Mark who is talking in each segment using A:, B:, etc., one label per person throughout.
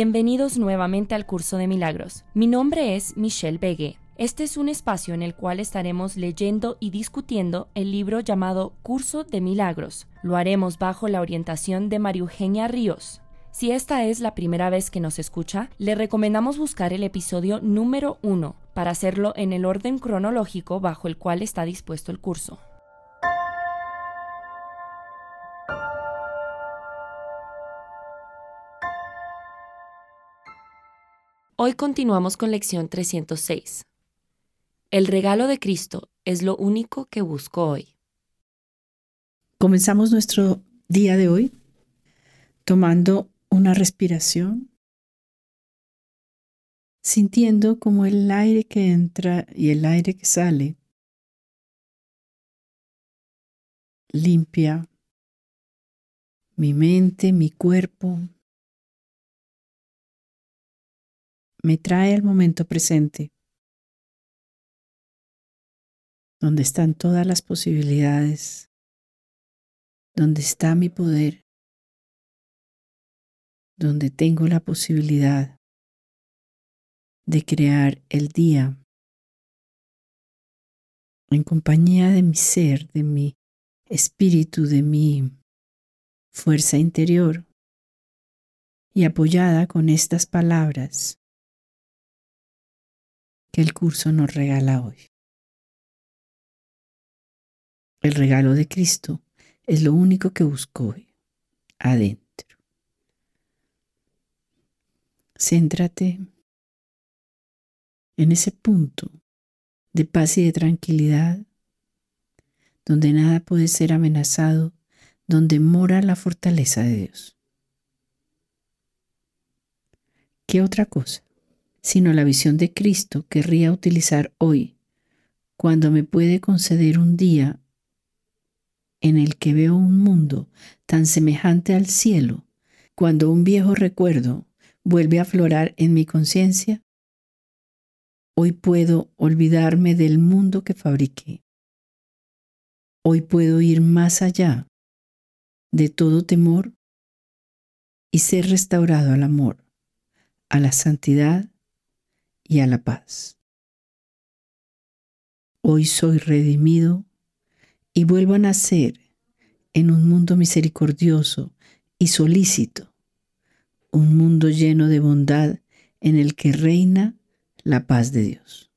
A: Bienvenidos nuevamente al curso de milagros. Mi nombre es Michelle Begue. Este es un espacio en el cual estaremos leyendo y discutiendo el libro llamado Curso de Milagros. Lo haremos bajo la orientación de María Eugenia Ríos. Si esta es la primera vez que nos escucha, le recomendamos buscar el episodio número 1 para hacerlo en el orden cronológico bajo el cual está dispuesto el curso. Hoy continuamos con lección 306. El regalo de Cristo es lo único que busco hoy.
B: Comenzamos nuestro día de hoy tomando una respiración, sintiendo como el aire que entra y el aire que sale limpia mi mente, mi cuerpo, me trae al momento presente, donde están todas las posibilidades, donde está mi poder, donde tengo la posibilidad de crear el día en compañía de mi ser, de mi espíritu, de mi fuerza interior y apoyada con estas palabras el curso nos regala hoy. El regalo de Cristo es lo único que busco hoy, adentro. Céntrate en ese punto de paz y de tranquilidad, donde nada puede ser amenazado, donde mora la fortaleza de Dios. ¿Qué otra cosa? Sino la visión de Cristo querría utilizar hoy, cuando me puede conceder un día en el que veo un mundo tan semejante al cielo, cuando un viejo recuerdo vuelve a aflorar en mi conciencia? Hoy puedo olvidarme del mundo que fabriqué. Hoy puedo ir más allá de todo temor y ser restaurado al amor, a la santidad y a la paz. Hoy soy redimido y vuelvo a nacer en un mundo misericordioso y solícito, un mundo lleno de bondad en el que reina la paz de Dios.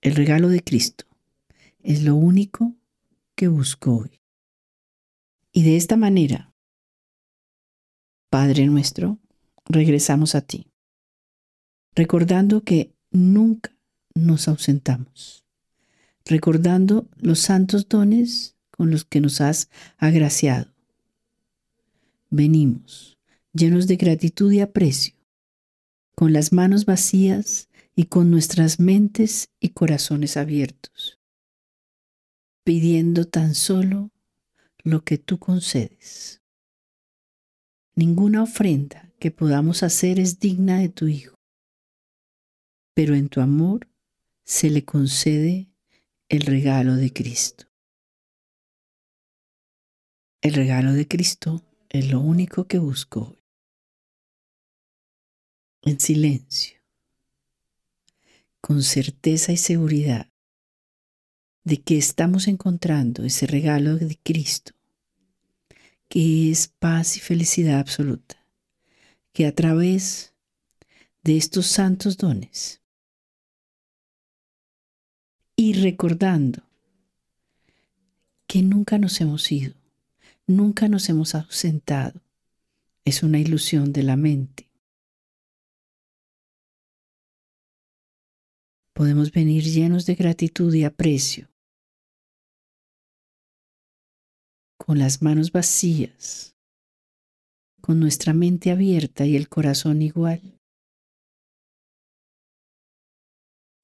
B: El regalo de Cristo es lo único que busco hoy. Y de esta manera, Padre nuestro, regresamos a ti recordando que nunca nos ausentamos, recordando los santos dones con los que nos has agraciado. Venimos llenos de gratitud y aprecio, con las manos vacías y con nuestras mentes y corazones abiertos, pidiendo tan solo lo que tú concedes. Ninguna ofrenda que podamos hacer es digna de tu Hijo pero en tu amor se le concede el regalo de Cristo. El regalo de Cristo es lo único que busco hoy. En silencio, con certeza y seguridad de que estamos encontrando ese regalo de Cristo, que es paz y felicidad absoluta, que a través de estos santos dones y recordando que nunca nos hemos ido, nunca nos hemos ausentado, es una ilusión de la mente. Podemos venir llenos de gratitud y aprecio, con las manos vacías, con nuestra mente abierta y el corazón igual.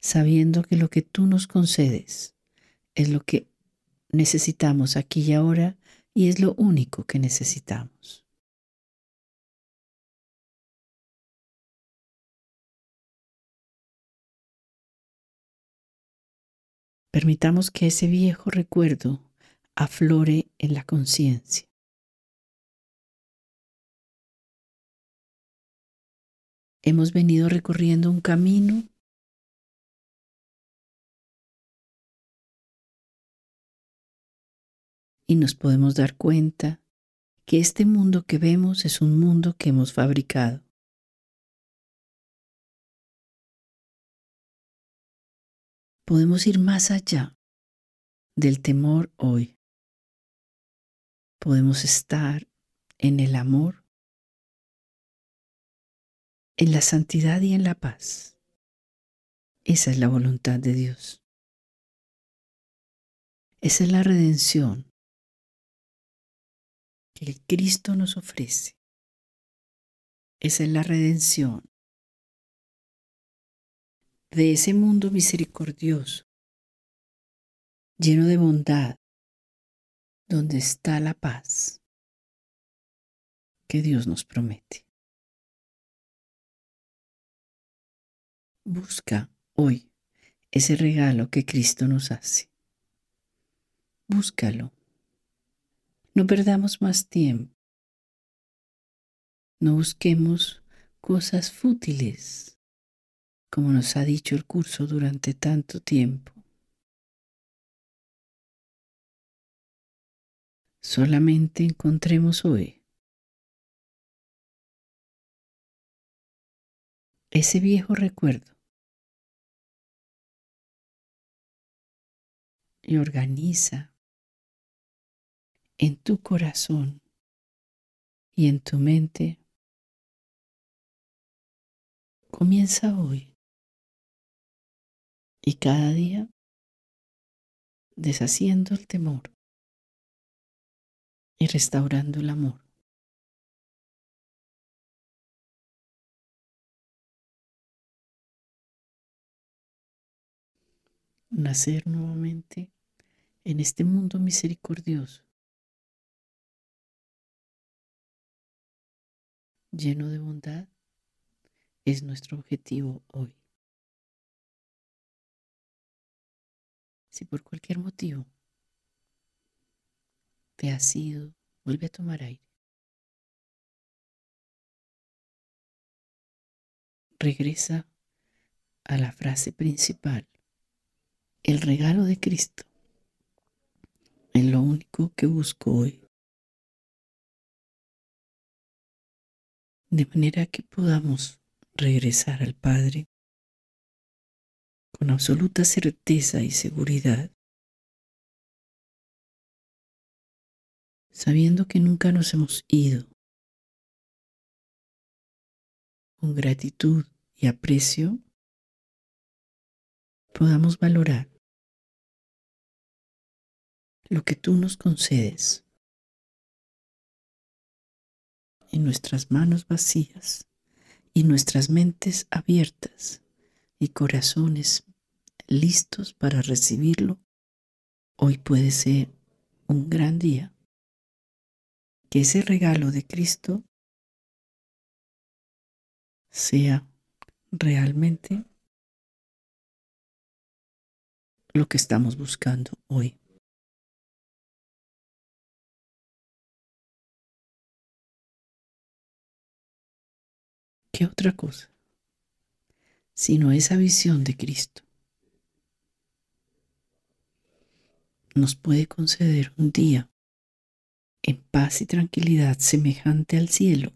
B: Sabiendo que lo que tú nos concedes es lo que necesitamos aquí y ahora y es lo único que necesitamos. Permitamos que ese viejo recuerdo aflore en la conciencia. Hemos venido recorriendo un camino y nos podemos dar cuenta que este mundo que vemos es un mundo que hemos fabricado. Podemos ir más allá del temor hoy. Podemos estar en el amor, en la santidad y en la paz. Esa es la voluntad de Dios. Esa es la redención el Cristo nos ofrece. Esa es la redención de ese mundo misericordioso, lleno de bondad, donde está la paz que Dios nos promete. Busca hoy ese regalo que Cristo nos hace. Búscalo no perdamos más tiempo. No busquemos cosas fútiles, como nos ha dicho el curso durante tanto tiempo. Solamente encontremos hoy ese viejo recuerdo y organiza en tu corazón y en tu mente, comienza hoy y cada día deshaciendo el temor y restaurando el amor. Nacer nuevamente en este mundo misericordioso lleno de bondad es nuestro objetivo hoy. Si por cualquier motivo te has ido, vuelve a tomar aire. Regresa a la frase principal. El regalo de Cristo es lo único que busco hoy. De manera que podamos regresar al Padre con absoluta certeza y seguridad, sabiendo que nunca nos hemos ido, con gratitud y aprecio, podamos valorar lo que tú nos concedes en nuestras manos vacías y nuestras mentes abiertas y corazones listos para recibirlo, hoy puede ser un gran día. Que ese regalo de Cristo sea realmente lo que estamos buscando hoy. ¿Qué otra cosa? Sino esa visión de Cristo. Nos puede conceder un día en paz y tranquilidad semejante al cielo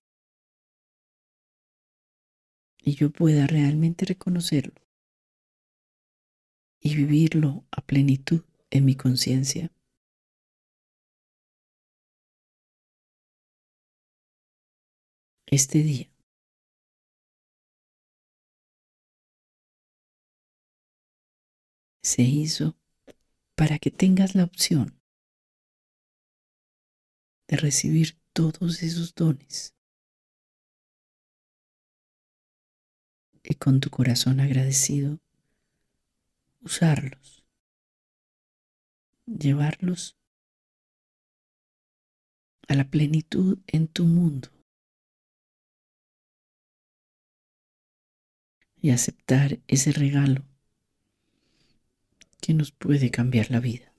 B: y yo pueda realmente reconocerlo y vivirlo a plenitud en mi conciencia. Este día se hizo para que tengas la opción de recibir todos esos dones. Y con tu corazón agradecido usarlos, llevarlos a la plenitud en tu mundo y aceptar ese regalo que nos puede cambiar la vida.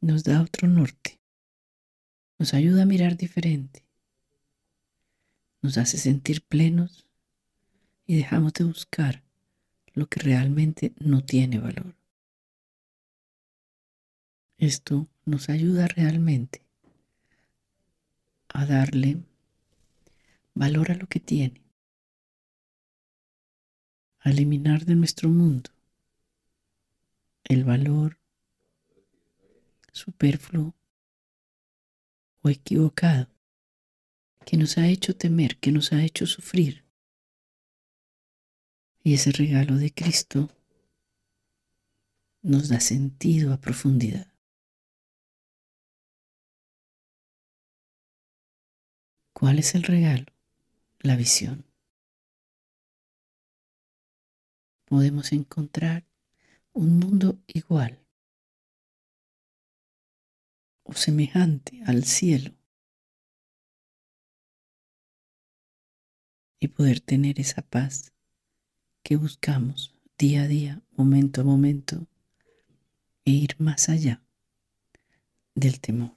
B: Nos da otro norte, nos ayuda a mirar diferente nos hace sentir plenos y dejamos de buscar lo que realmente no tiene valor. Esto nos ayuda realmente a darle valor a lo que tiene, eliminar de nuestro mundo el valor superfluo o equivocado que nos ha hecho temer, que nos ha hecho sufrir. Y ese regalo de Cristo nos da sentido a profundidad. ¿Cuál es el regalo? La visión. Podemos encontrar un mundo igual o semejante al cielo y poder tener esa paz que buscamos día a día, momento a momento, e ir más allá del temor.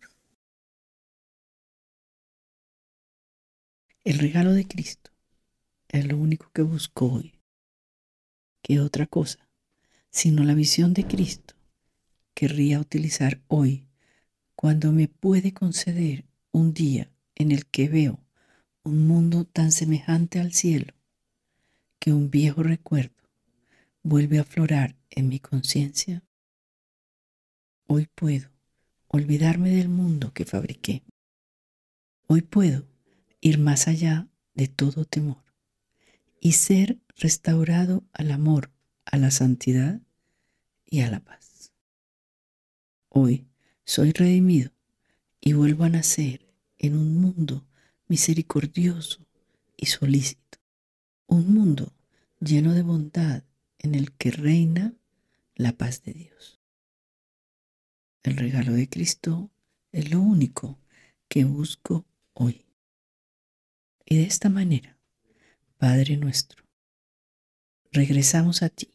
B: El regalo de Cristo es lo único que busco hoy. ¿Qué otra cosa? Sino la visión de Cristo querría utilizar hoy cuando me puede conceder un día en el que veo un mundo tan semejante al cielo que un viejo recuerdo vuelve a aflorar en mi conciencia, hoy puedo olvidarme del mundo que fabriqué. Hoy puedo ir más allá de todo temor y ser restaurado al amor, a la santidad y a la paz. Hoy soy redimido y vuelvo a nacer en un mundo misericordioso y solícito. Un mundo lleno de bondad en el que reina la paz de Dios. El regalo de Cristo es lo único que busco hoy. Y de esta manera, Padre nuestro, regresamos a ti,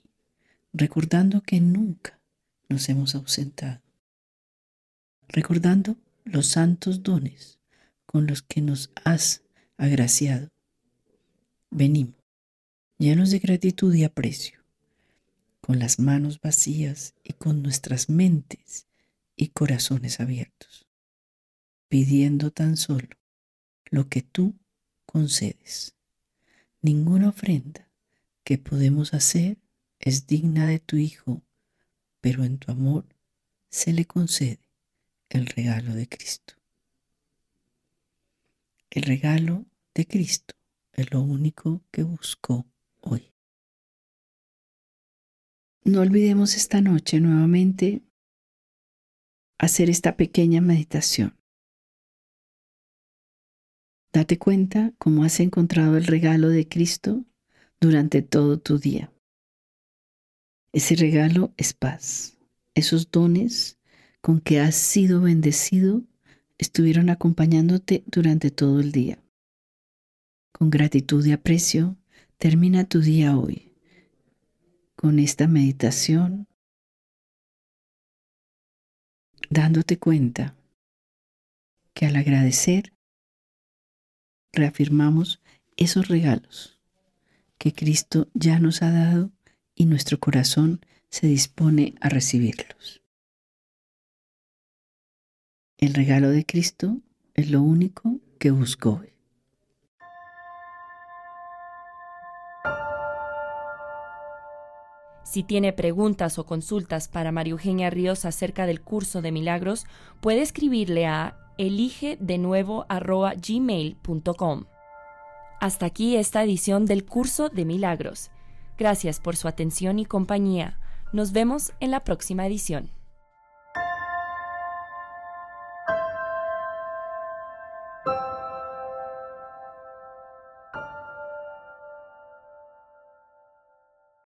B: recordando que nunca nos hemos ausentado, recordando los santos dones con los que nos has agraciado. Venimos, llenos de gratitud y aprecio, con las manos vacías y con nuestras mentes y corazones abiertos, pidiendo tan solo lo que tú concedes. Ninguna ofrenda que podemos hacer es digna de tu Hijo, pero en tu amor se le concede el regalo de Cristo. El regalo de Cristo es lo único que busco hoy. No olvidemos esta noche nuevamente hacer esta pequeña meditación. Date cuenta cómo has encontrado el regalo de Cristo durante todo tu día. Ese regalo es paz. Esos dones con que has sido bendecido estuvieron acompañándote durante todo el día. Con gratitud y aprecio, termina tu día hoy con esta meditación, dándote cuenta que al agradecer reafirmamos esos regalos que Cristo ya nos ha dado y nuestro corazón se dispone a recibirlos. El regalo de Cristo es lo único que busco hoy.
A: Si tiene preguntas o consultas para María Eugenia Ríos acerca del curso de milagros, puede escribirle a eligedenuevo.gmail.com. Hasta aquí esta edición del curso de milagros. Gracias por su atención y compañía. Nos vemos en la próxima edición.